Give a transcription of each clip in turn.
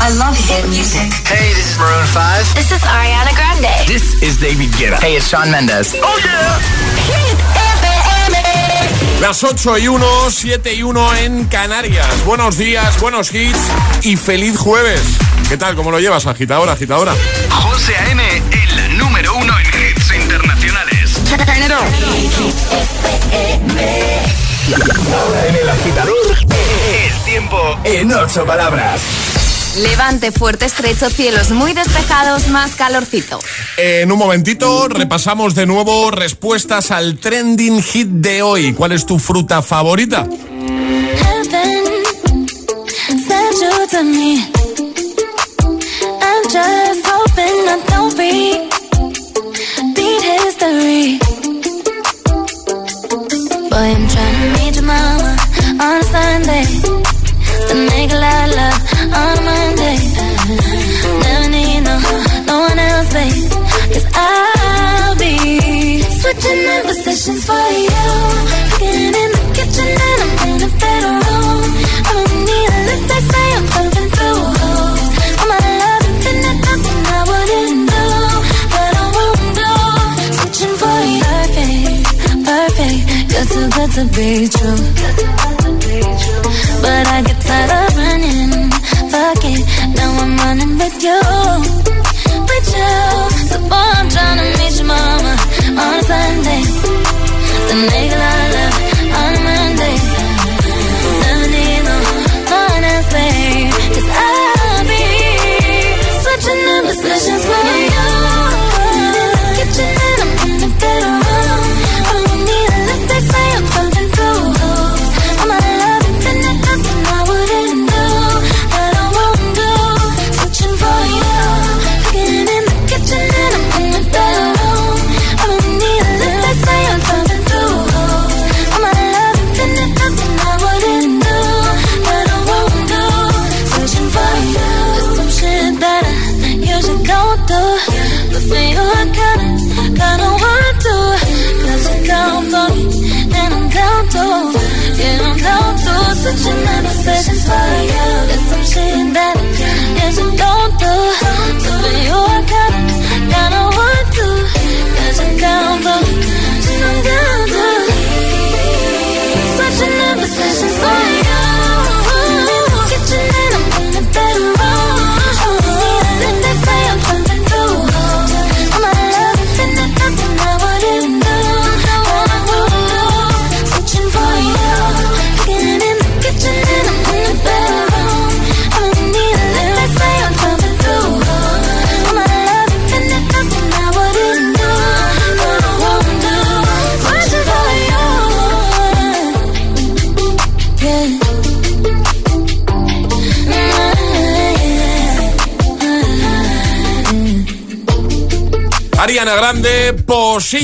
I love hit music. Hey, this is Maroon 5. This is Ariana Grande. This is David Guetta. Hey, it's Sean Mendes. Oh yeah. Hit FM. Las 8 y 1, 7 y 1 en Canarias. Buenos días, buenos hits y feliz jueves. ¿Qué tal? ¿Cómo lo llevas, agitadora, agitadora? José A.M., el número uno en hits internacionales. Ahora en el agitador, El tiempo en ocho palabras. Levante fuerte, estrecho, cielos muy despejados, más calorcito. En un momentito repasamos de nuevo respuestas al trending hit de hoy. ¿Cuál es tu fruta favorita? Heaven in positions for you. Cooking in the kitchen and I'm in the bedroom. I don't need a lift, they say I'm pumping through holes. All my love infinite, nothing I wouldn't do. But I won't do. Switching for you. Perfect, perfect. Good too good to be true. But I get tired of running. Fuck it, now I'm running with you. With you. So boy, I'm trying to meet your mama on a Sunday the neckline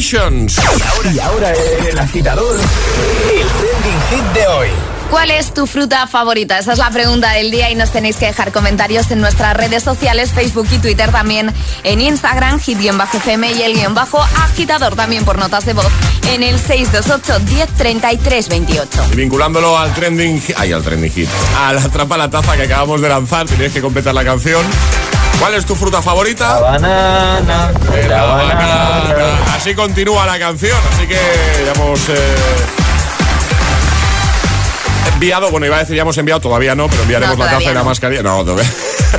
Y ahora el agitador, el trending hit de hoy. ¿Cuál es tu fruta favorita? Esa es la pregunta del día y nos tenéis que dejar comentarios en nuestras redes sociales, Facebook y Twitter también, en Instagram, hit-fm y el guion bajo agitador también por notas de voz en el 628 1033 28. Y vinculándolo al trending hit, ay, al trending hit, a la trampa la taza que acabamos de lanzar, tenéis que completar la canción. ¿Cuál es tu fruta favorita? Banana, Eh, la banana. Así continúa la canción, así que ya hemos eh, enviado, bueno, iba a decir ya hemos enviado, todavía no, pero enviaremos No, la taza y la no. mascarilla. No, todavía.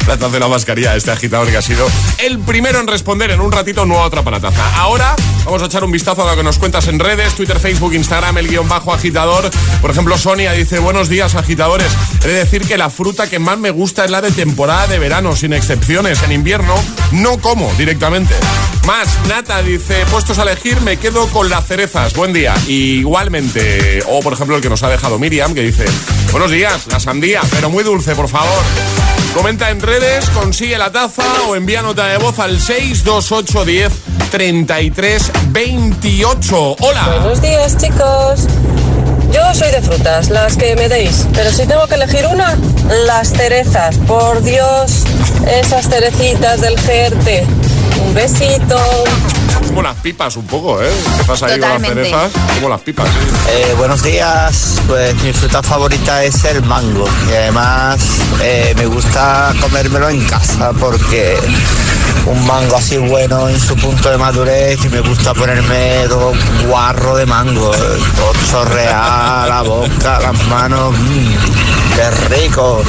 la y la mascarilla este agitador que ha sido el primero en responder en un ratito nueva otra para taza. Ahora vamos a echar un vistazo a lo que nos cuentas en redes, Twitter, Facebook, Instagram, el guion bajo agitador. Por ejemplo, Sonia dice, buenos días agitadores. He de decir que la fruta que más me gusta es la de temporada de verano, sin excepciones. En invierno no como directamente. Más, Nata dice, puestos a elegir, me quedo con las cerezas. Buen día. Igualmente, o por ejemplo el que nos ha dejado Miriam, que dice, buenos días, la sandía, pero muy dulce, por favor. Comenta en redes, consigue la taza o envía nota de voz al 62810 33 28. Hola. Buenos días, chicos. Yo soy de frutas, las que me deis. Pero si tengo que elegir una, las cerezas. Por Dios, esas cerecitas del GRT. Un besito. Como las pipas un poco, ¿eh? Empiezas ahí con las cerezas, como las pipas. Eh, buenos días, pues mi fruta favorita es el mango y además eh, me gusta comérmelo en casa porque un mango así bueno en su punto de madurez y me gusta ponerme todo guarro de mango, todo chorrear la boca, las manos, mm, qué rico.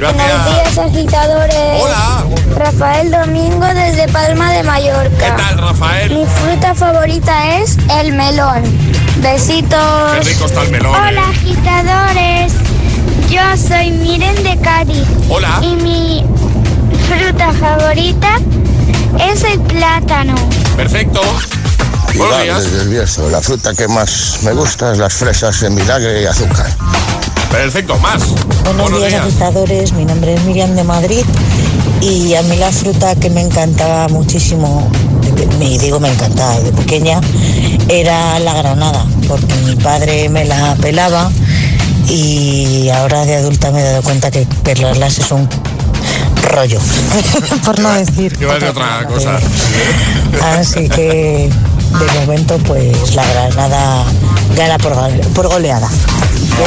Buenos Gracias. días, agitadores. Hola. Rafael Domingo desde Palma de ¿Qué Mallorca. tal, Rafael? Mi fruta favorita es el melón. Besitos. Qué rico está el melón. Hola, ¿eh? agitadores. Yo soy Miren de Cádiz. Hola. Y mi fruta favorita es el plátano. Perfecto. Buenos días. desde el Bierzo, la fruta que más me gusta es las fresas en vinagre y azúcar. Perfecto, más. Buenos, días, agitadores. Mi nombre es Miriam de Madrid y a mí la fruta que me encantaba muchísimo, me digo me encantaba de pequeña, era la granada, porque mi padre me la pelaba y ahora de adulta me he dado cuenta que pelarlas es un rollo, por no decir. Iba a decir otra cosa. Así que de momento pues la granada gana por, gole- por goleada.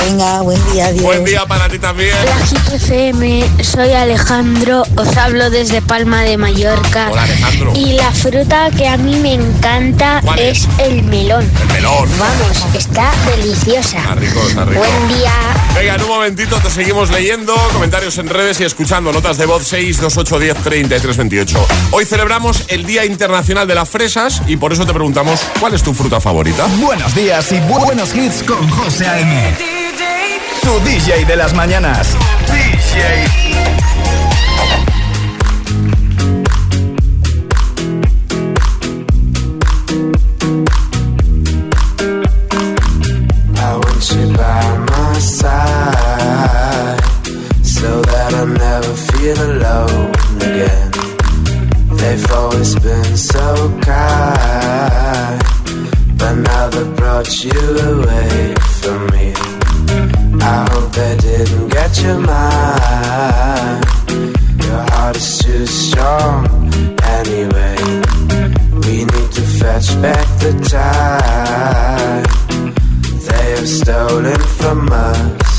Venga, buen día, adiós. Buen día para ti también. Hola, FM. Soy Alejandro. Os hablo desde Palma de Mallorca. Hola, Alejandro. Y la fruta que a mí me encanta ¿Cuál es? es el melón. El melón. Vamos, está deliciosa. Está rico, está rico. Buen día. Venga, en un momentito te seguimos leyendo comentarios en redes y escuchando notas de voz 62810 3328. Hoy celebramos el Día Internacional de las Fresas y por eso te preguntamos ¿cuál es tu fruta favorita? Buenos días y bu- buenos hits con José A.M. Tu DJ de las mañanas. I want you by my side so that I never feel alone. They've always been so kind, but now they brought you away from me. I hope they didn't get your mind. Your heart is too strong anyway. We need to fetch back the time they have stolen from us.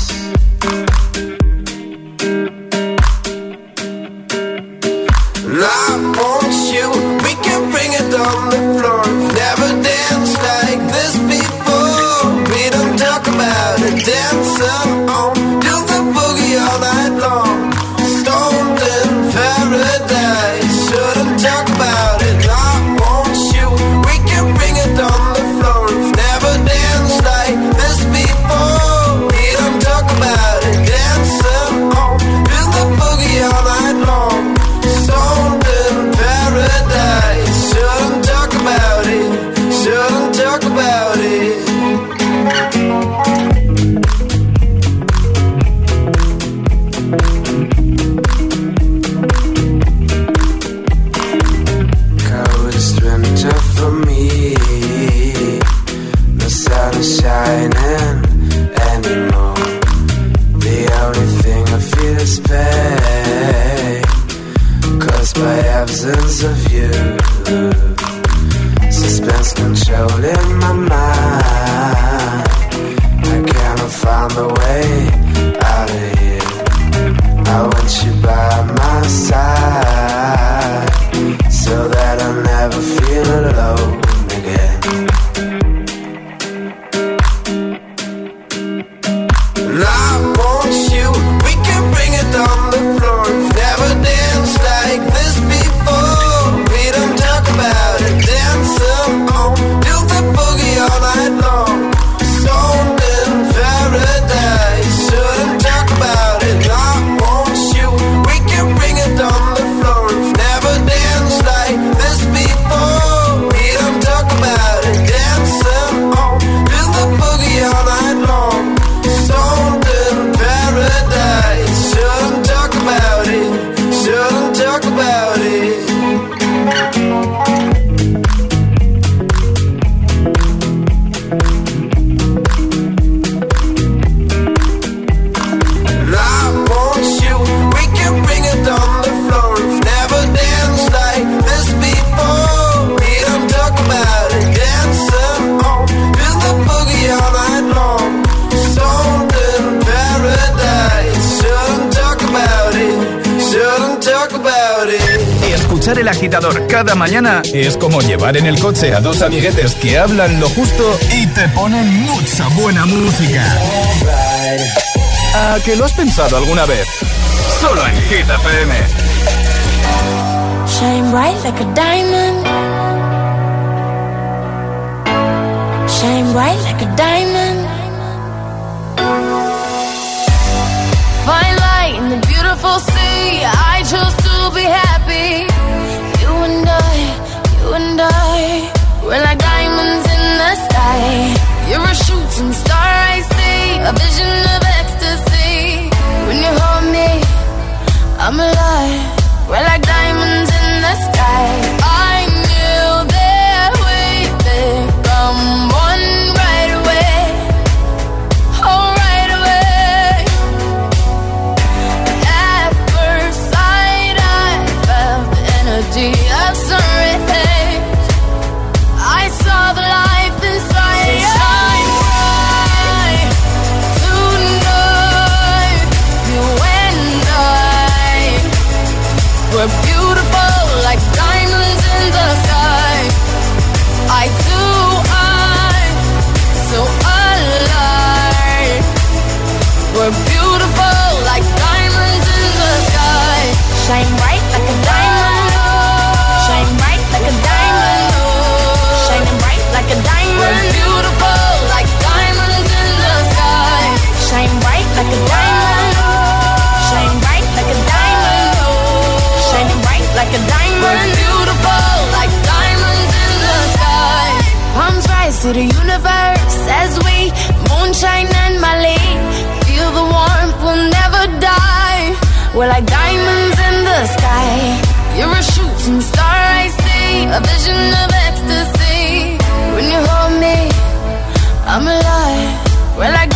Dos amiguetes que hablan lo justo y te ponen mucha buena música. ¿A que lo has pensado alguna vez? Solo en Hit FM. Shine bright like a diamond. Shine bright like a diamond. Fine light in the beautiful sea. I chose to be happy. Shooting star, I see, a vision of ecstasy. When you hold me, I'm alive. We're beautiful like diamonds in the sky. Palms rise to the universe as we moonshine and Mali. Feel the warmth, we'll never die. We're like diamonds in the sky. You're a shooting star, I see. A vision of ecstasy. When you hold me, I'm alive. We're like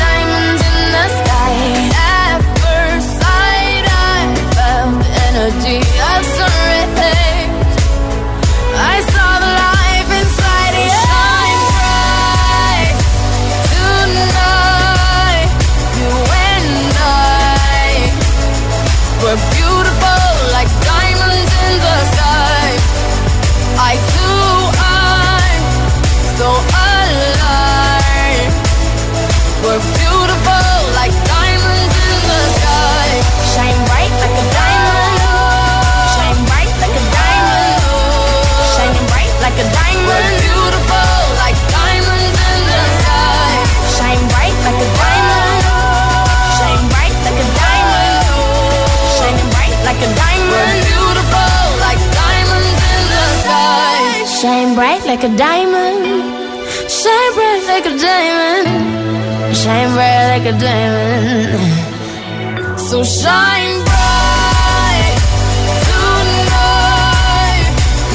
So shine bright.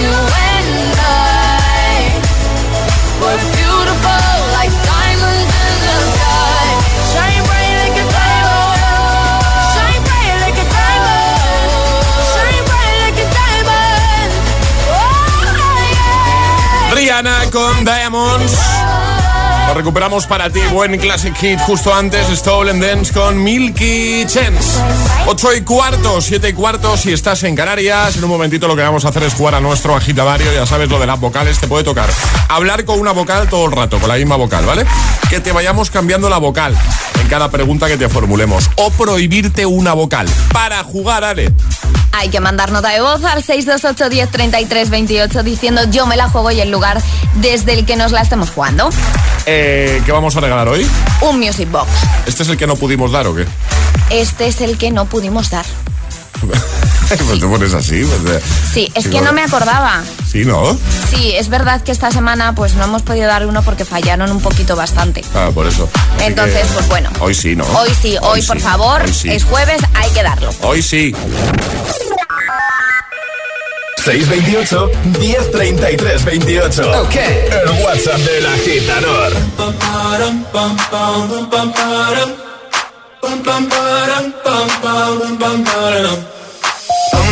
You and I beautiful like diamonds in the sky. Shine bright like a diamond. Shine bright like a diamond. Shine bright like a diamond. Oh, con Diamonds. Lo recuperamos para ti, buen classic hit justo antes, Stolen Dance con Milky Chance. 8 y cuarto, 7 y cuarto, si estás en Canarias, en un momentito lo que vamos a hacer es jugar a nuestro agitadario, ya sabes lo de las vocales, te puede tocar hablar con una vocal todo el rato, con la misma vocal, ¿vale? Que te vayamos cambiando la vocal en cada pregunta que te formulemos, o prohibirte una vocal. Para jugar, Ale. Hay que mandar nota de voz al 628 10 33 28 diciendo yo me la juego y el lugar desde el que nos la estemos jugando. Eh, ¿Qué vamos a regalar hoy? Un Music Box. ¿Este es el que no pudimos dar o qué? Este es el que no pudimos dar. pues te pones así. pues, eh, Sí, es que no me acordaba. Sí, ¿no? Sí, es verdad que esta semana pues no hemos podido dar uno porque fallaron un poquito bastante. Ah, por eso. Así Entonces, que pues bueno. Hoy sí, ¿no? Hoy sí, hoy, por sí, favor, hoy sí. es jueves, hay que darlo. Hoy sí. 628 1033 28. Ok. El WhatsApp del agitador.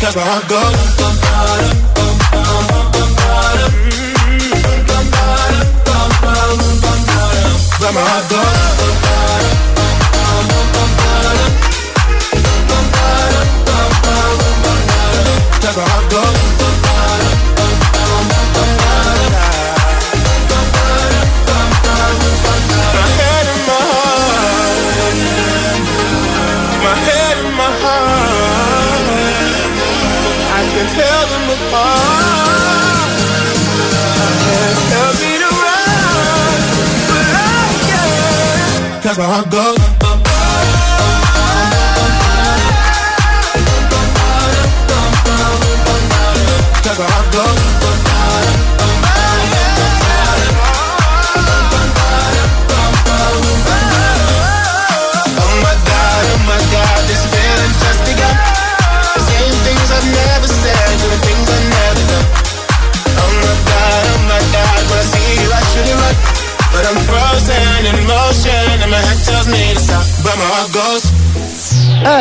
Cause my heart goes. But my heart. Can't. Cause my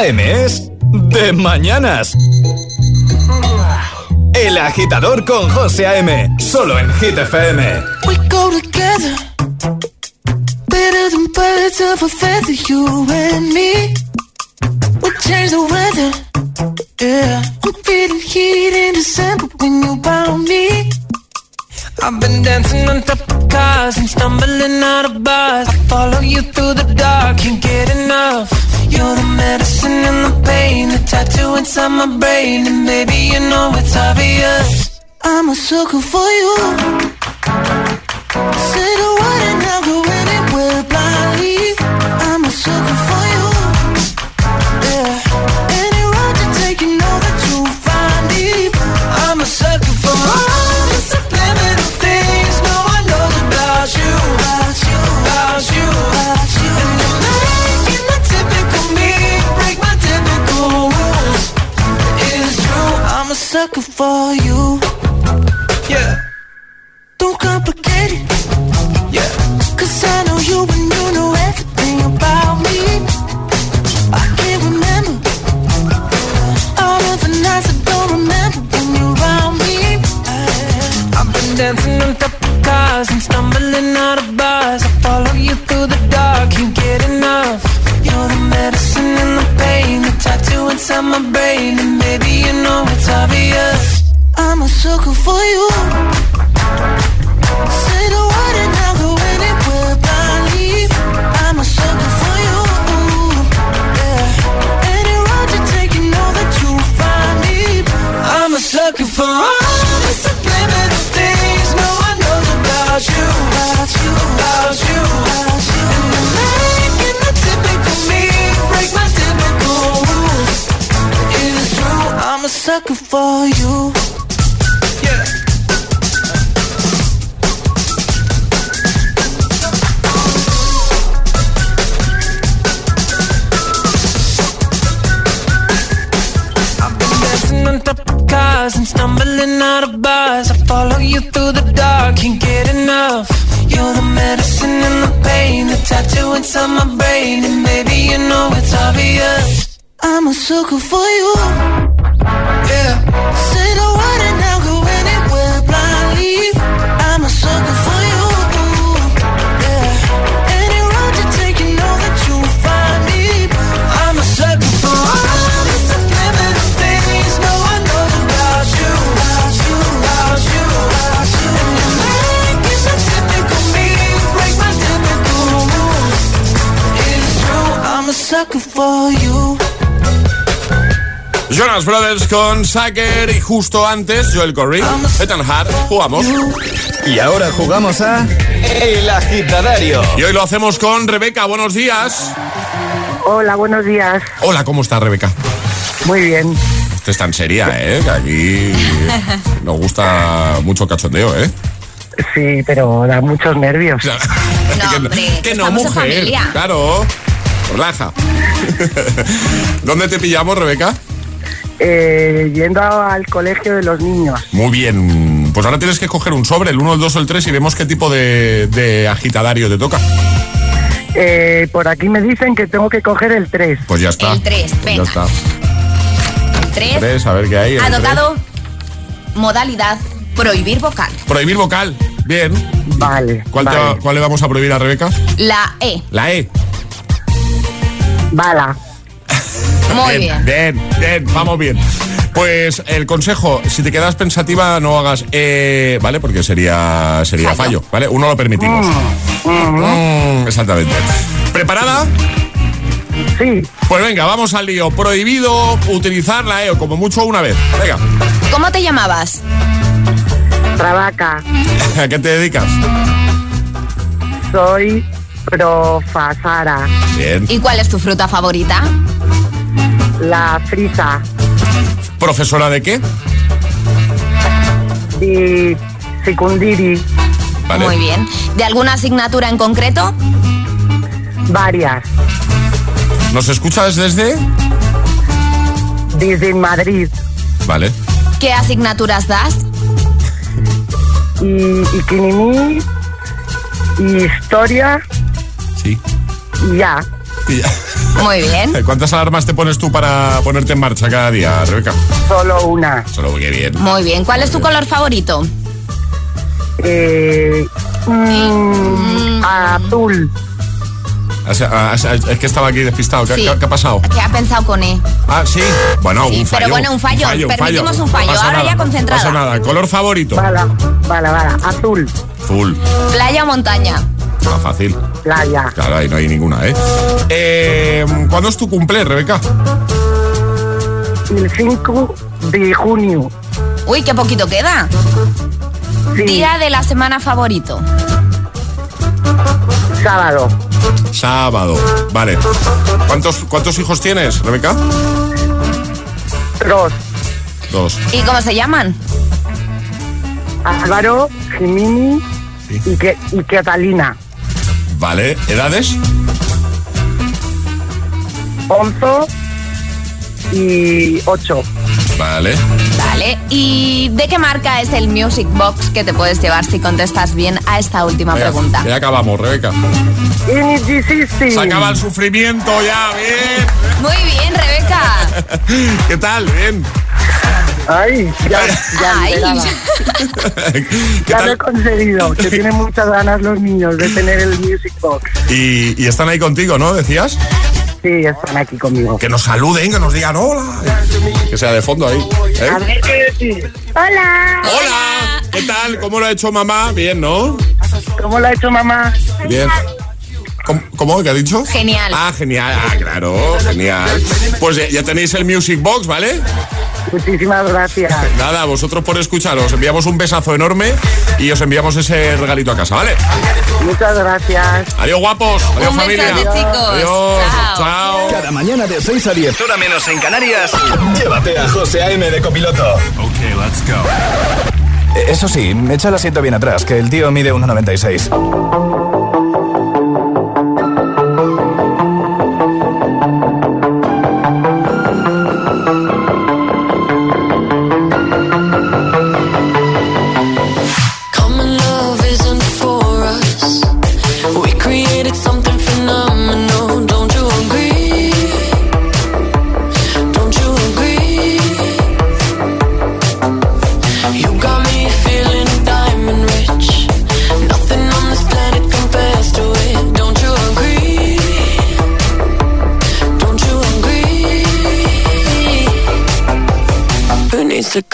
AM es de mañanas. El agitador con José A.M. Solo en Hit FM. We go together Better than birds of a feather You and me con Sacker y justo antes Joel Corey, Ethan Hart, jugamos. Y ahora jugamos a El Agitadario. Y hoy lo hacemos con Rebeca, buenos días. Hola, buenos días. Hola, ¿cómo está Rebeca? Muy bien. Usted es tan seria, ¿eh? Que aquí nos gusta mucho cachondeo, ¿eh? Sí, pero da muchos nervios. No, hombre, Que no, mujer. familia. Claro. Relaja. ¿Dónde te pillamos, Rebeca? Eh, yendo al colegio de los niños. Muy bien. Pues ahora tienes que coger un sobre, el 1, el 2 o el 3 y vemos qué tipo de, de agitadario te toca. Eh, por aquí me dicen que tengo que coger el 3. Pues ya está. El tres, Pues venga. Ya está. Tres. Tres, a ver qué hay. el tocado modalidad prohibir vocal. Prohibir vocal. Bien. Vale. ¿Cuál, te vale. va- cuál le vamos a prohibir a Rebeca? La E. La E. Bala. Muy bien. Bien, bien, vamos bien. Pues el consejo, si te quedas pensativa, no hagas eh, ¿vale? Porque sería sería fallo, ¿vale? Uno lo permitimos. Mm, exactamente. ¿Preparada? Sí. Pues venga, vamos al lío. Prohibido utilizar la E o como mucho una vez. Venga. ¿Cómo te llamabas? Trabaca. ¿A qué te dedicas? Soy profesora. Bien. ¿Y cuál es tu fruta favorita? La frisa. ¿Profesora de qué? Y secundiri. Vale. Muy bien. ¿De alguna asignatura en concreto? Varias. ¿Nos escuchas desde? Desde Madrid. Vale. ¿Qué asignaturas das? Y, y Kinini. Y historia. Sí. Y ya. Y ya. Muy bien. ¿Cuántas alarmas te pones tú para ponerte en marcha cada día, Rebeca? Solo una. Solo que bien. Muy bien. ¿Cuál es tu color favorito? Eh, mm, azul. O sea, ah, Es que estaba aquí despistado. ¿Qué, Sí. qué- qué ha pasado? ¿Qué ha pensado con E? Ah, sí. Bueno, Sí, un fallo. pero bueno, un fallo. Permitimos un fallo. No Ahora nada, ya concentrada. No pasa nada. ¿Color favorito? Vale, vale, vale. Azul. Full. ¿Playa o montaña? Ah, fácil. Playa. Claro, ahí no hay ninguna, ¿eh? eh ¿Cuándo es tu cumple, Rebeca? El 5 de junio. Uy, qué poquito queda. Sí. Día de la semana favorito. Sábado. Sábado. Vale. ¿Cuántos, cuántos hijos tienes, Rebeca? Dos. Dos. ¿Y cómo se llaman? Álvaro, Jimini y, que, y Catalina. Vale. ¿Edades? 11 y 8. Vale. Vale. ¿Y de qué marca es el Music Box que te puedes llevar si contestas bien a esta última Venga, pregunta? Ya acabamos, Rebeca. Se acaba el sufrimiento ya, bien. Muy bien, Rebeca. ¿Qué tal? Bien. Ay, ya, ya, Ay. esperaba. ¿Qué ya lo he conseguido. Que tienen muchas ganas los niños de tener el Music Box. Y, y están ahí contigo, ¿no? Decías. Sí, están aquí conmigo. Que nos saluden, que nos digan hola. Que sea de fondo ahí. ¿eh? A ver qué decir. Hola. Hola. ¿Qué tal? ¿Cómo lo ha hecho mamá? Bien, ¿no? ¿Cómo lo ha hecho mamá? Bien. ¿Cómo? ¿Cómo? ¿Qué ha dicho? Genial. Ah, genial. Ah, claro, genial. Pues ya, ya tenéis el Music Box, ¿vale? Muchísimas gracias. Nada, vosotros por escuchar, os enviamos un besazo enorme y os enviamos ese regalito a casa, ¿vale? Muchas gracias. Adiós, guapos. Adiós, Un familia. besote, chicos. Adiós. Chao. Chao. Cada mañana de 6 a 10, Hora menos en Canarias. llévate a José A.M. de copiloto. Ok, let's go. Eh, Eso sí, echa el asiento bien atrás, que el tío mide 1,96.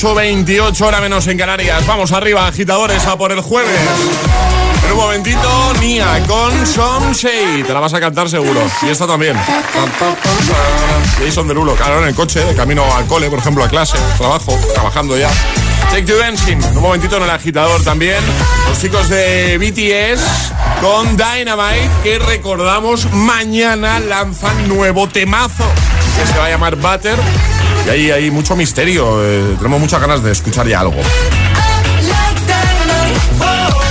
8.28, hora menos en Canarias. Vamos arriba, agitadores, a por el jueves. En un momentito, Nia con Some Shade. Te la vas a cantar seguro. Y esta también. Jason Derulo, claro, en el coche, de camino al cole, por ejemplo, a clase, trabajo, trabajando ya. Take to Dancing. Un momentito en el agitador también. Los chicos de BTS con Dynamite, que recordamos mañana lanzan nuevo temazo que se va a llamar Butter. Y ahí hay mucho misterio. eh, tenemos muchas ganas de escuchar ya algo.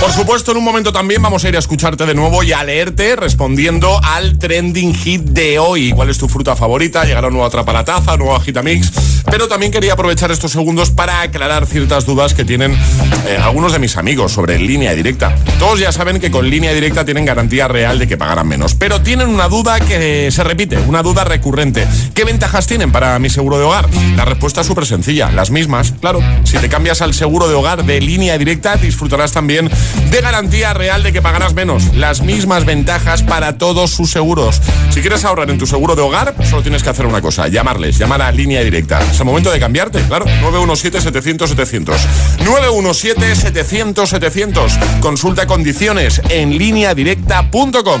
Por supuesto, en un momento también vamos a ir a escucharte de nuevo y a leerte respondiendo al trending hit de hoy. ¿Cuál es tu fruta favorita? Llegará un nuevo Atrapalataza, nuevo Agitamix. Pero también quería aprovechar estos segundos para aclarar ciertas dudas que tienen eh, algunos de mis amigos sobre línea directa. Todos ya saben que con línea directa tienen garantía real de que pagarán menos. Pero tienen una duda que se repite, una duda recurrente. ¿Qué ventajas tienen para mi seguro de hogar? La respuesta es súper sencilla, las mismas. Claro, si te cambias al seguro de hogar de línea directa, disfrutarás también de garantía real de que pagarás menos. Las mismas ventajas para todos sus seguros. Si quieres ahorrar en tu seguro de hogar, solo tienes que hacer una cosa, llamarles, llamar a línea directa. Es el momento de cambiarte, claro. 917-700-700. 917-700-700. Consulta condiciones en lineadirecta.com.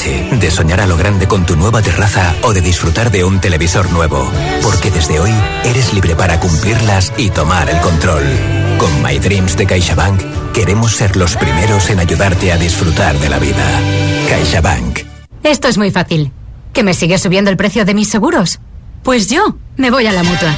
de soñar a lo grande con tu nueva terraza o de disfrutar de un televisor nuevo. Porque desde hoy eres libre para cumplirlas y tomar el control. Con My Dreams de CaixaBank queremos ser los primeros en ayudarte a disfrutar de la vida. CaixaBank. Esto es muy fácil. ¿Que me sigue subiendo el precio de mis seguros? Pues yo me voy a la mutua.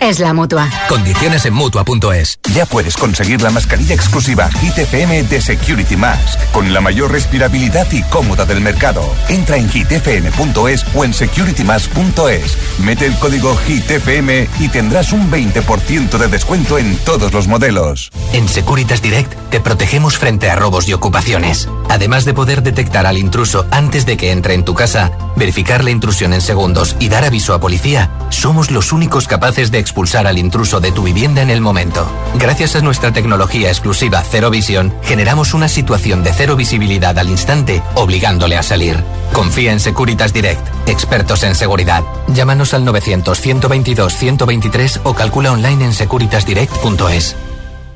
es la mutua. Condiciones en mutua.es. Ya puedes conseguir la mascarilla exclusiva Hit FM de Security Mask, con la mayor respirabilidad y cómoda del mercado. Entra en hitfm.es o en securitymask.es. Mete el código HITFM y tendrás un 20% de descuento en todos los modelos. En Securitas Direct te protegemos frente a robos y ocupaciones. Además de poder detectar al intruso antes de que entre en tu casa, verificar la intrusión en segundos y dar aviso a policía, somos los únicos capaces de expulsar al intruso de tu vivienda en el momento. Gracias a nuestra tecnología exclusiva Cero Visión, generamos una situación de cero visibilidad al instante, obligándole a salir. Confía en Securitas Direct, expertos en seguridad. Llámanos al 900-122-123 o calcula online en securitasdirect.es.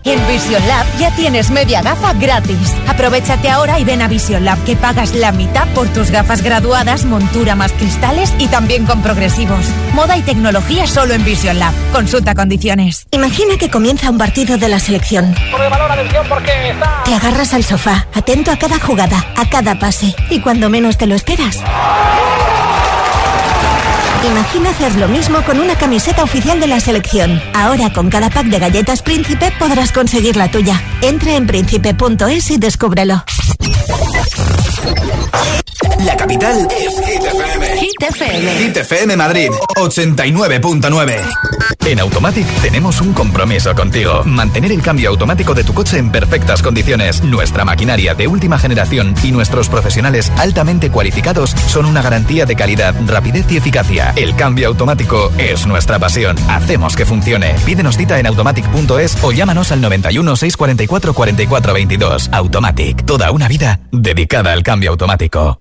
En Vision Lab ya tienes media gafa gratis. Aprovechate ahora y ven a Vision Lab que pagas la mitad por tus gafas graduadas, montura más cristales y también con progresivos. Moda y tecnología solo en Vision Lab. Consulta condiciones. Imagina que comienza un partido de la selección. Te agarras al sofá, atento a cada jugada, a cada pase. Y cuando menos te lo esperas. Imagina hacer lo mismo con una camiseta oficial de la selección. Ahora con cada pack de galletas Príncipe podrás conseguir la tuya. Entra en príncipe.es y descúbrelo. La capital es Hit FM. Hit FM. Hit FM Madrid 89.9. En Automatic tenemos un compromiso contigo. Mantener el cambio automático de tu coche en perfectas condiciones. Nuestra maquinaria de última generación y nuestros profesionales altamente cualificados son una garantía de calidad, rapidez y eficacia. El cambio automático es nuestra pasión. Hacemos que funcione. Pídenos cita en automatic.es o llámanos al 91 644 44 22. Automatic. Toda una vida dedicada al cambio automático.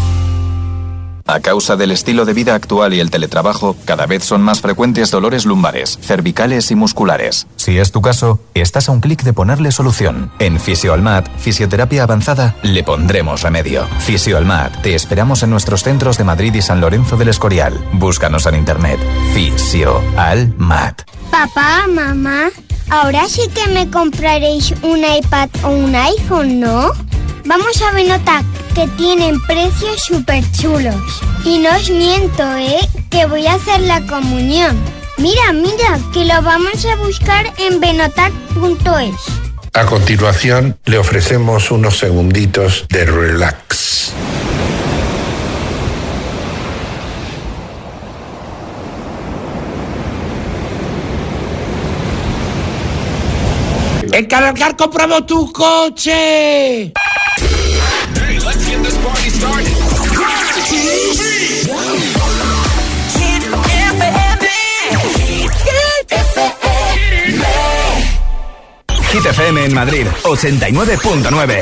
A causa del estilo de vida actual y el teletrabajo, cada vez son más frecuentes dolores lumbares, cervicales y musculares. Si es tu caso, estás a un clic de ponerle solución. En Fisioalmat, Fisioterapia Avanzada, le pondremos remedio. Fisioalmat, te esperamos en nuestros centros de Madrid y San Lorenzo del Escorial. Búscanos en internet. Fisioalmat. Papá, mamá, ahora sí que me compraréis un iPad o un iPhone, ¿no? Vamos a Benotac, que tienen precios súper chulos. Y no os miento, ¿eh? Que voy a hacer la comunión. Mira, mira, que lo vamos a buscar en benotac.es. A continuación, le ofrecemos unos segunditos de relax. ¡En Cargar compramos tu coche! Hit FM en Madrid 89.9.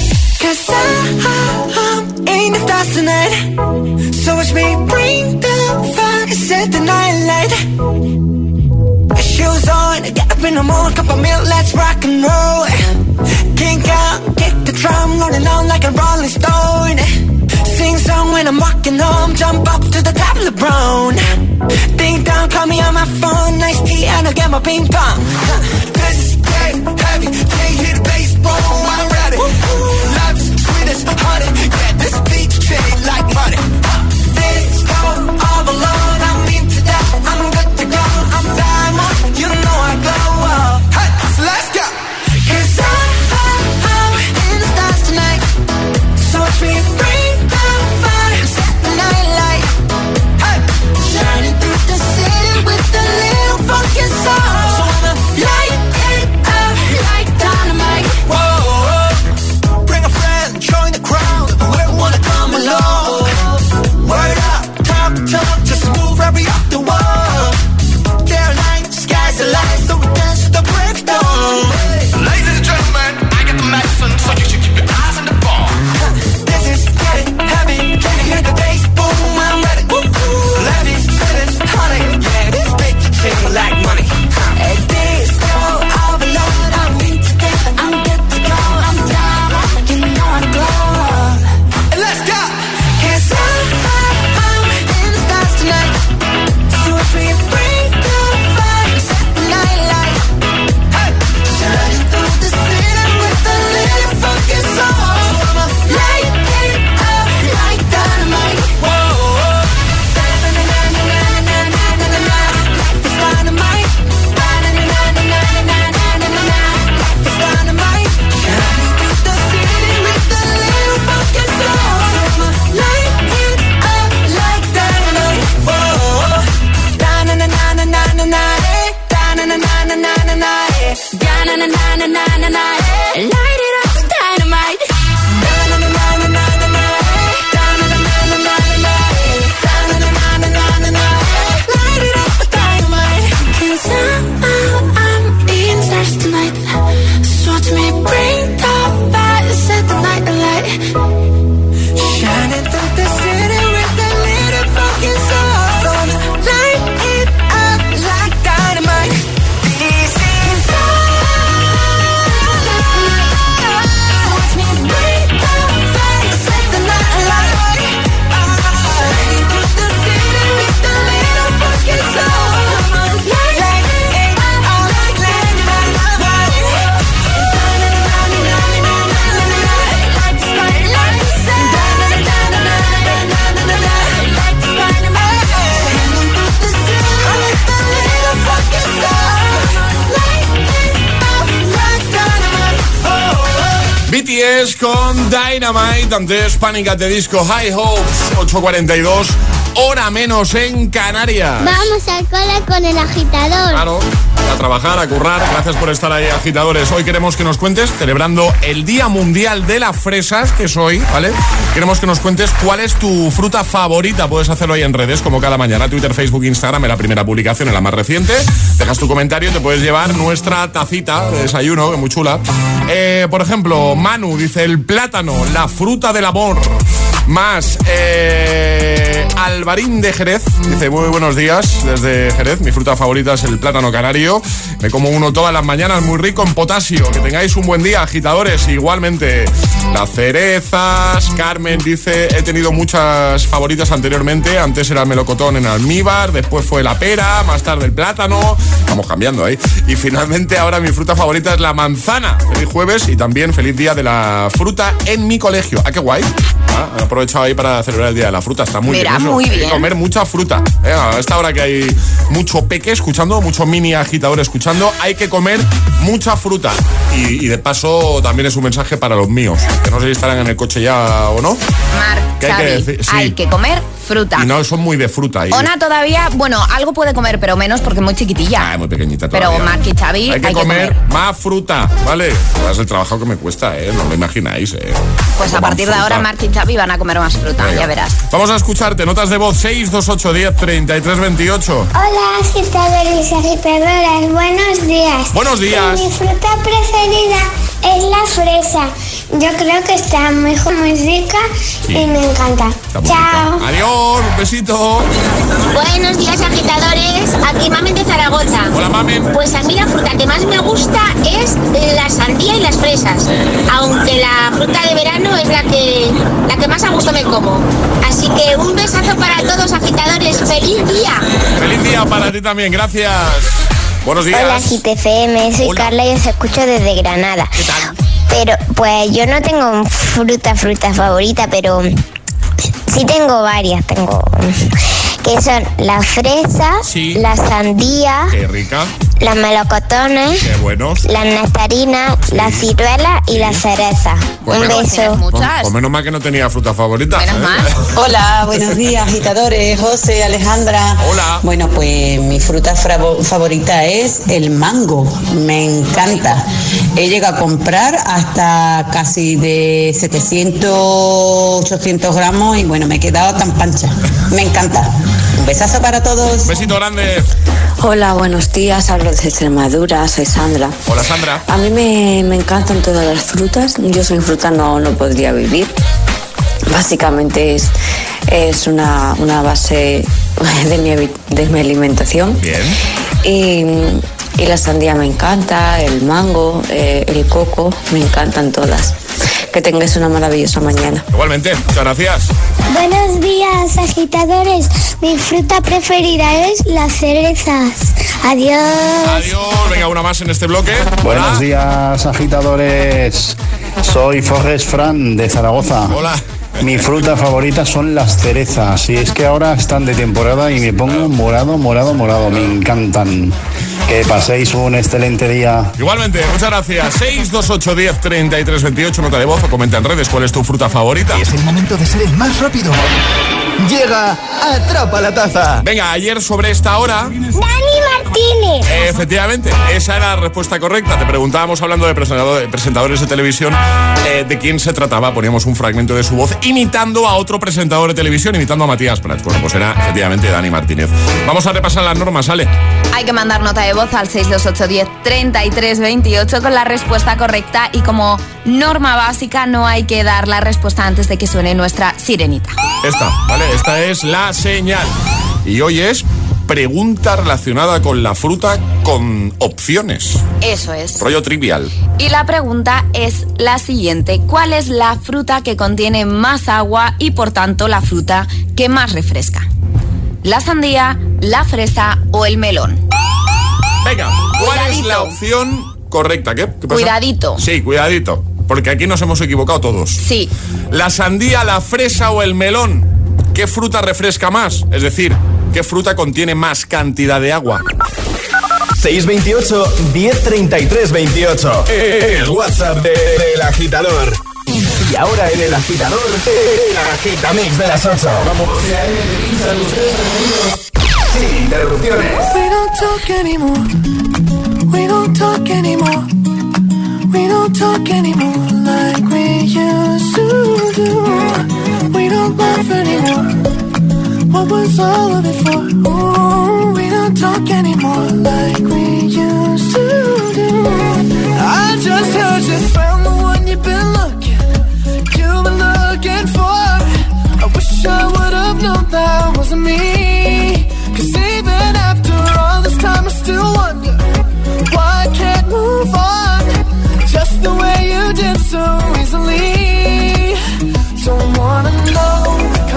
I'm in the stars tonight? So watch me bring the fire Set the night light. Shoes on, get up in the morning Cup of milk, let's rock and roll. Kick out, kick the drum Rolling on like a rolling stone. Sing song when I'm walking home Jump up to the top of Ding dong, call me on my phone tea and I get my ping pong. This is heavy, can't hear the bass, I'm ready this honey, yeah, this beach shade like money. Huh. Things go antes Panic at the Disco, High Hopes, 8.42, hora menos en Canarias. Vamos al cole con el agitador. Claro, a trabajar, a currar. Gracias por estar ahí, agitadores. Hoy queremos que nos cuentes, celebrando el Día Mundial de las Fresas, que es hoy, ¿vale? Queremos que nos cuentes cuál es tu fruta favorita. Puedes hacerlo ahí en redes, como cada mañana, Twitter, Facebook, Instagram, en la primera publicación, en la más reciente. Dejas tu comentario te puedes llevar nuestra tacita de desayuno, que muy chula. Eh, por ejemplo, Manu dice el plátano, la fruta del amor. Más eh, Alvarín de Jerez dice muy buenos días desde Jerez. Mi fruta favorita es el plátano canario. Me como uno todas las mañanas, muy rico en potasio. Que tengáis un buen día, agitadores. Igualmente, las cerezas. Carmen dice he tenido muchas favoritas anteriormente. Antes era el melocotón en almíbar, después fue la pera, más tarde el plátano. Vamos cambiando ahí. Y finalmente ahora mi fruta favorita es la manzana. Feliz jueves y también feliz día de la fruta en mi colegio. Ah, qué guay. Ah, he aprovechado ahí para celebrar el Día de la Fruta. Está muy Mira, bien. eso. Muy Hay que bien. comer mucha fruta. Eh, a esta hora que hay mucho peque escuchando, mucho mini agitador escuchando, hay que comer mucha fruta. Y, y de paso también es un mensaje para los míos, que no sé si estarán en el coche ya o no. Marc, ¿Qué hay que Xavi? Sí. hay que comer fruta. Y no son muy de fruta. Y, Ona todavía, bueno, algo puede comer, pero menos porque es muy chiquitilla. Ah, muy pequeñita Pero todavía. Marc y Xavi hay que, hay que comer, más fruta, ¿vale? Es el trabajo que me cuesta, ¿eh? No lo imagináis, ¿eh? Pues a partir de fruta. ahora Marc y Xavi van a comer más fruta, Venga. ya verás. Vamos a escucharte. Notas de voz 628 10 33 28. Hola, agitadores y agitadoras. Buenos días. Buenos días. Mi fruta preferida es la fresa. Yo creo que está muy, muy rica Sí. y me encanta. Chao. rica. Adiós, un besito. Buenos días agitadores, aquí Mamen de Zaragoza. Hola, Mamen. Pues a mí la fruta que más me gusta es la sandía y las fresas, aunque la fruta de verano es la que, la que más a gusto me como. Así que un besazo para todos agitadores, feliz día. Feliz día para ti también, gracias. Buenos días. Hola, GTFM, soy Carla y os escucho desde Granada. ¿Qué tal? Pero, pues yo no tengo fruta, fruta favorita, pero sí tengo varias. Tengo que son las fresas, Sí. la sandía, Qué rica, las melocotones, qué buenos. las nectarinas, las ciruelas y las cerezas. Pues Un menos- beso. Pues, pues menos mal que no tenía fruta favorita. ¿eh? Hola, buenos días agitadores, José, Alejandra. Hola. Bueno, pues mi fruta favorita es el mango, me encanta. He llegado a comprar hasta casi de 700, 800 gramos y bueno, me he quedado tan pancha. Me encanta. Un besazo para todos. Besito grande. Hola, buenos días. Hablo desde Extremadura, soy Sandra. Hola, Sandra. A mí me, me encantan todas las frutas. Yo sin fruta no, no podría vivir. Básicamente es, es una, una base de mi, de mi alimentación. Bien. Y, y la sandía me encanta, el mango, eh, el coco, me encantan todas. Que tengáis una maravillosa mañana. Igualmente, muchas gracias. Buenos días, agitadores. Mi fruta preferida es las cerezas. Adiós. Adiós. Venga, una más en este bloque. Buenos días, agitadores. Soy Forrest Fran de Zaragoza. Hola. Mi fruta favorita son las cerezas. Y es que ahora están de temporada y me pongo morado, morado, morado. Me encantan. Que paséis un excelente día. Igualmente, muchas gracias. 628 10 33 28, nota de voz o comenta en redes cuál es tu fruta favorita. Es el momento de ser el más rápido. Llega Atrapa la Taza. Venga, ayer sobre esta hora, Dani Martínez. efectivamente, esa era la respuesta correcta. Te preguntábamos, hablando de presentador- de presentadores de televisión, eh, de quién se trataba. Poníamos un fragmento de su voz imitando a otro presentador de televisión, imitando a Matías Prats. Bueno, pues era efectivamente Dani Martínez. Vamos a repasar las normas, ¿sale? Hay que mandar nota de voz al 62810 3328 con la respuesta correcta y como norma básica no hay que dar la respuesta antes de que suene nuestra sirenita. Esta, ¿vale? Esta es la señal. Y hoy es pregunta relacionada con la fruta con opciones. Eso es. Rollo trivial. Y la pregunta es la siguiente. ¿Cuál es la fruta que contiene más agua y por tanto la fruta que más refresca? ¿La sandía, la fresa o el melón? Venga, ¿cuál es la opción correcta? ¿Qué? ¿Qué pasa? Cuidadito. Sí, cuidadito. Porque aquí nos hemos equivocado todos. Sí. La sandía, la fresa o el melón. ¿Qué fruta refresca más? Es decir, ¿qué fruta contiene más cantidad de agua? 628 1033 28. El WhatsApp de- del agitador. Y ahora en el agitador, el agitamix de las 8. Vamos. Sin interrupciones. We don't talk anymore. We don't talk anymore. We don't talk anymore like we used to do. We don't laugh anymore. What was all of it for? Ooh, we don't talk anymore like we used to do. I just heard you found the one you've been looking, you've been looking for. I wish I would have known that wasn't me. Cause even after all this time, I still wonder why I can't move on. Just the way you did so easily. Don't wanna know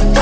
anymore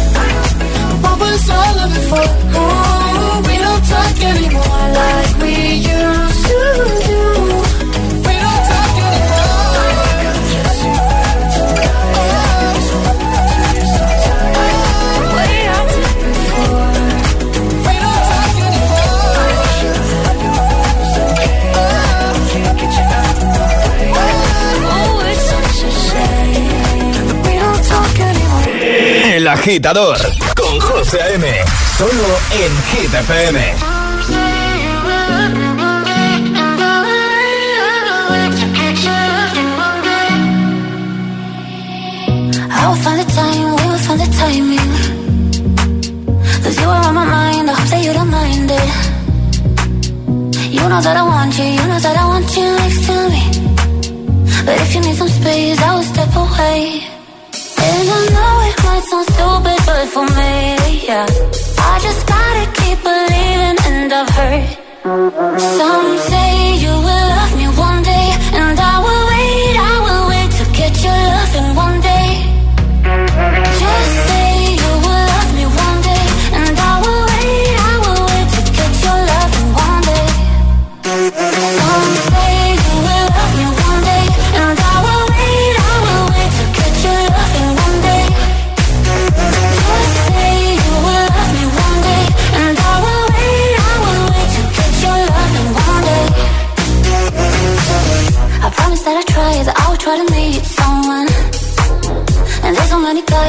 Was all of it for? Oh, we don't talk anymore like we used to do. Agitador con José A.M. Solo en Hit FM. I will find the time, we will find the timing. Cause you are on my mind, I hope that you don't mind it. You know that I want you, you know that I want you next to me. But if you need some space, I will step away.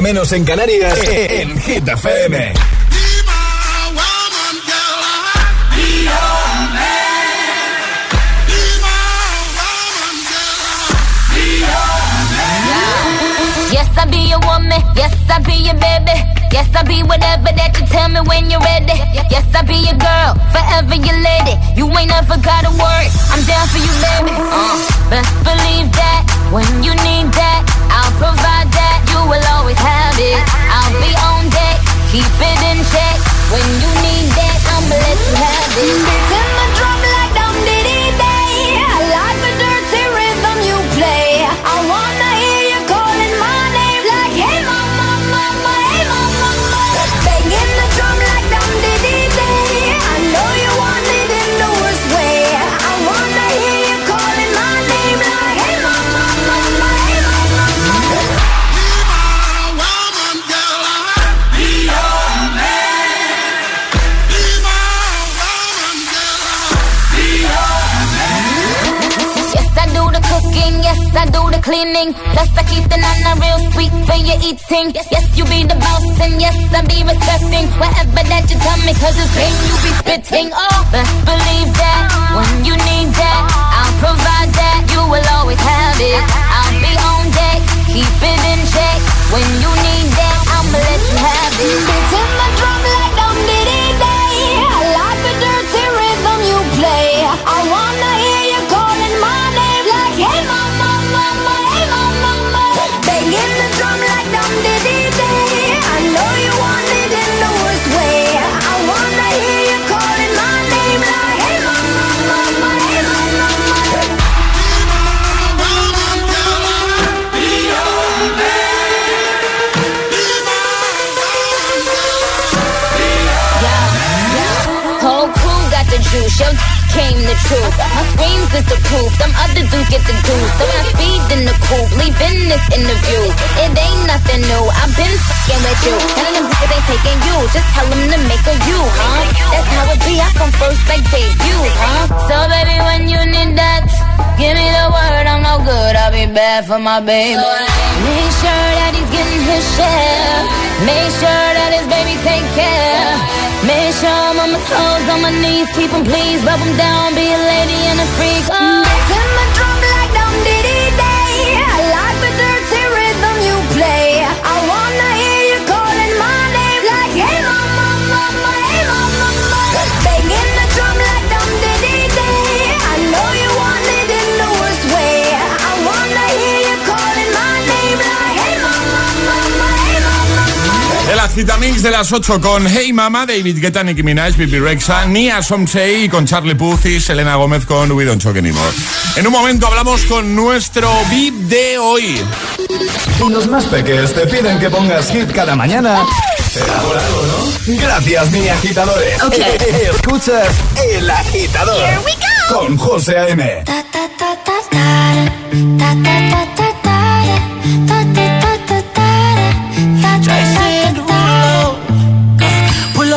10, ahora menos en Canarias, en Hit FM. Yes, I be your woman. Yes, I be your baby. Yes, I be whatever that you tell me when you're ready. Yes, I be your girl, forever your lady. You ain't never gotta worry. I'm down for you, baby. Uh, best believe that when you need that, I'll provide that. You will always have it. I'll be on deck, keep it in check. When you need that, I'ma let you have it. Beating my drum cleaning. Plus, I keep the nana real sweet for your eating. Yes, you be the boss, and yes, I be respecting whatever that you tell me, cause it's pain you be spitting. Oh, best believe that when you need that, I'll provide that. You will always have it. I'll be on deck, keep it in check. When you need that, I'ma let you have it. Beating my drum came the truth. My screams is the proof, them other dudes get the goose. So I speed in the coupe, leaving this interview. It ain't nothing new, I've been fucking with you. None of them niggas ain't taking you, just tell them to make a you, huh? That's how it be, I come first like debut, huh? So baby, when you need that, give me the word, I'm no good, I'll be bad for my baby. Make sure that he's getting his share. Make sure that his baby take care. Make sure I'm on my toes, on my knees, Keep 'em please, rub 'em down, be a lady and a freak. Oh. Agitamix de las 8 con Hey Mama, David Guetta, Nicki Minaj, Bibi Rexa, Nia Somsei y con Charlie Puth y Selena Gómez con We Don't Choke Anymore. En un momento hablamos con nuestro VIP de hoy. Y los más pequeños te piden que pongas hit cada mañana. Será por algo, ¿no? Gracias, mini agitadores. Ok. Escuchas El Agitador. Here we go. Con José A.M.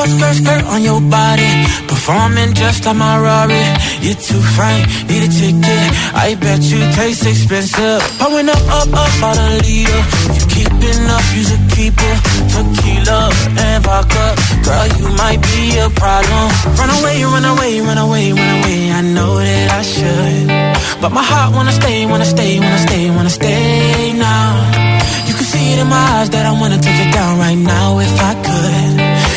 Up skirt, skirt on your body. Performing just like my Rari. You're too fine, need a ticket. I bet you taste expensive. Pouring up, up, up, out a leader. You keeping up, you should keep. Tequila and vodka. Girl, you might be a problem. Run away, run away, run away, run away. I know that I should. But my heart wanna stay, wanna stay, wanna stay, wanna stay now. You can see it in my eyes that I wanna take it down right now if I could.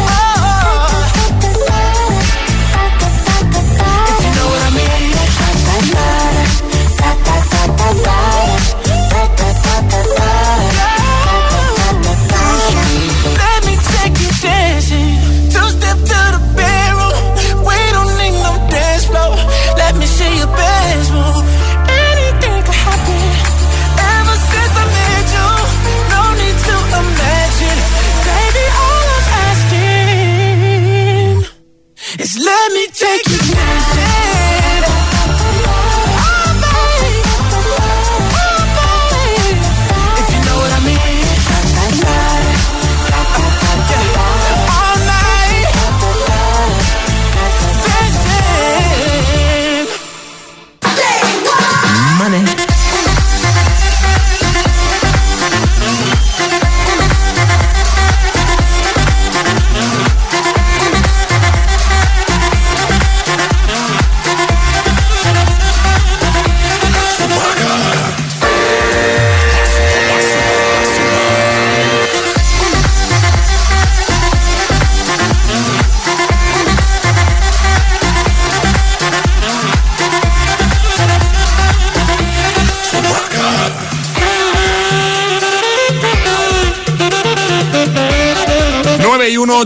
If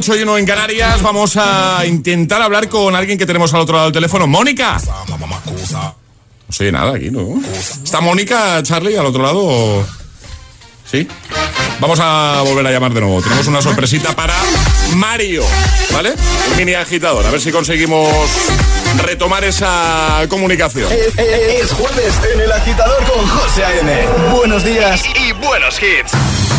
8 y 1 en Canarias. Vamos a intentar hablar con alguien que tenemos al otro lado del teléfono. ¡Mónica! No sé nada aquí, ¿no? ¿Está Mónica, Charlie, al otro lado? ¿Sí? Vamos a volver a llamar de nuevo. Tenemos una sorpresita para Mario, ¿vale? Un mini agitador. A ver si conseguimos retomar esa comunicación. Es, es- es jueves en El Agitador con José A.M. Buenos días y buenos hits.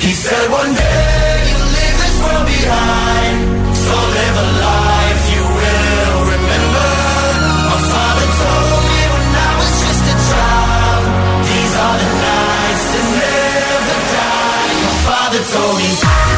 He said one day you'll leave this world behind. So live a life you will remember. My father told me when I was just a child. These are the nights that never die. My father told me.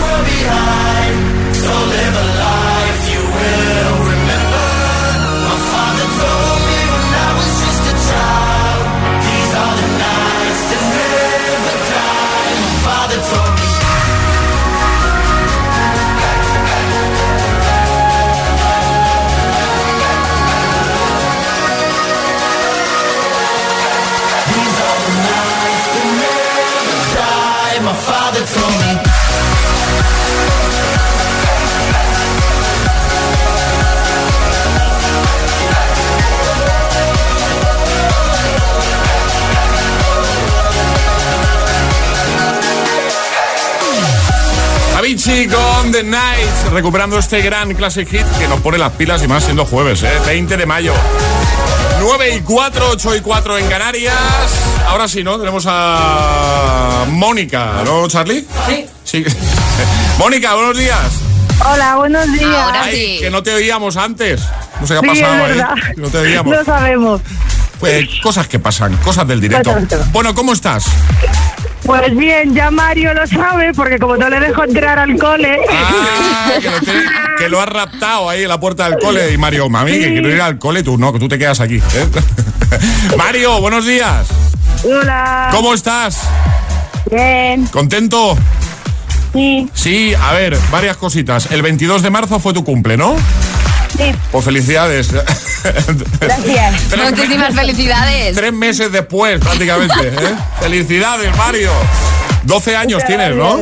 world behind. So live a life you will Avicii con The Night, recuperando este gran classic hit que nos pone las pilas y más siendo jueves, ¿eh? 20 de mayo. 9 y 4, 8 y 4 en Canarias. Ahora sí, ¿no? Tenemos a Mónica, ¿no, Charlie? Sí. Sí. Mónica, buenos días. Hola, buenos días. Ay, que no te oíamos antes. No sé qué ha Sí, pasado es ahí. No te oíamos. Lo sabemos. Pues, cosas que pasan, cosas del directo. Bueno, ¿cómo estás? Pues bien, ya Mario lo sabe, porque como no le dejo entrar al cole. Ah, que lo, tiene- que lo has raptado ahí en la puerta del cole. Y Mario, mami, que quiero ir al cole, tú no, que tú te quedas aquí. ¿eh? Mario, buenos días. Hola. ¿Cómo estás? Bien. ¿Contento? Sí. Sí, a ver, varias cositas. El 22 de marzo fue tu cumple, ¿no? Sí. Pues felicidades. Gracias. Tres Muchísimas me- felicidades. Tres meses después, prácticamente. ¿eh? Felicidades, Mario. 12 años tienes, ¿no?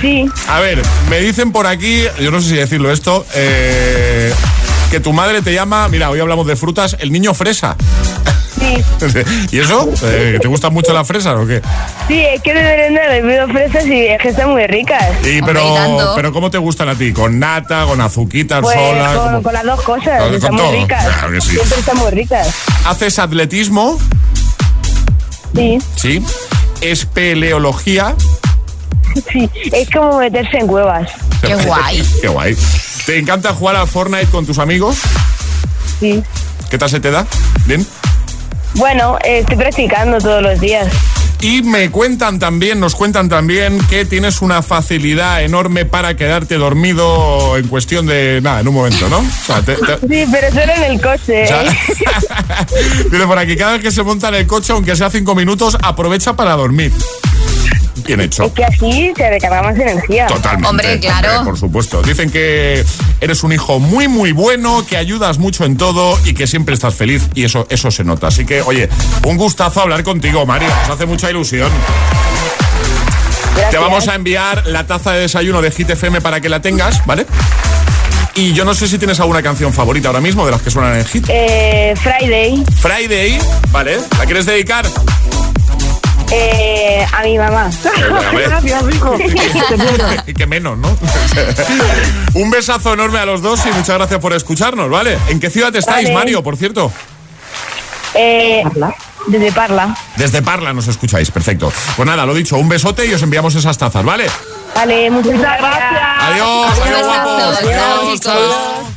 Sí. A ver, me dicen por aquí, yo no sé si decirlo esto, eh, que tu madre te llama, mira, hoy hablamos de frutas, el niño fresa. Sí. ¿Y eso? Eh, ¿Te gustan mucho las fresas o qué? Sí, es que de merenda he bebido fresas y es que están muy ricas. Y, pero, pero ¿cómo te gustan a ti? ¿Con nata, con azuquitas Pues sola? con, las dos cosas, Con- están con muy todo. ricas. Claro que sí. Siempre están muy ricas. ¿Haces atletismo? Sí. Sí. ¿Espeleología? Sí, es como meterse en cuevas. Qué guay. Qué guay. ¿Te encanta jugar al Fortnite con tus amigos? Sí. ¿Qué tal se te da? ¿Bien? Bueno, eh, estoy practicando todos los días. Y me cuentan también, nos cuentan también que tienes una facilidad enorme para quedarte dormido en cuestión de nada, en un momento, ¿no? O sea, te- te- Sí, pero solo en el coche. O sea, ¿eh? Dice por aquí, cada vez que se monta en el coche, aunque sea cinco minutos, aprovecha para dormir. Bien hecho. Es que así te recarga más energía. Totalmente. Hombre, claro. por supuesto. Dicen que eres un hijo muy, muy bueno, que ayudas mucho en todo y que siempre estás feliz y eso, eso se nota. Así que, oye, un gustazo hablar contigo, Mario. Nos hace mucha ilusión. Te vamos a enviar la taza de desayuno de Hit FM para que la tengas, ¿vale? Y yo no sé si tienes alguna canción favorita ahora mismo de las que suenan en Hit. Eh, Friday, Friday, ¿vale? ¿La quieres dedicar? Eh, a mi mamá. Gracias, hijo. Y que menos, ¿no? Un besazo enorme a los dos y muchas gracias por escucharnos, ¿vale? ¿En qué ciudad estáis, Vale. Mario, por cierto? Eh, desde Parla. Desde Parla nos escucháis, perfecto. Pues nada, lo dicho, un besote y os enviamos esas tazas, ¿vale? Vale, muchas gracias. Adiós, adiós, guapos. Adiós, chicos.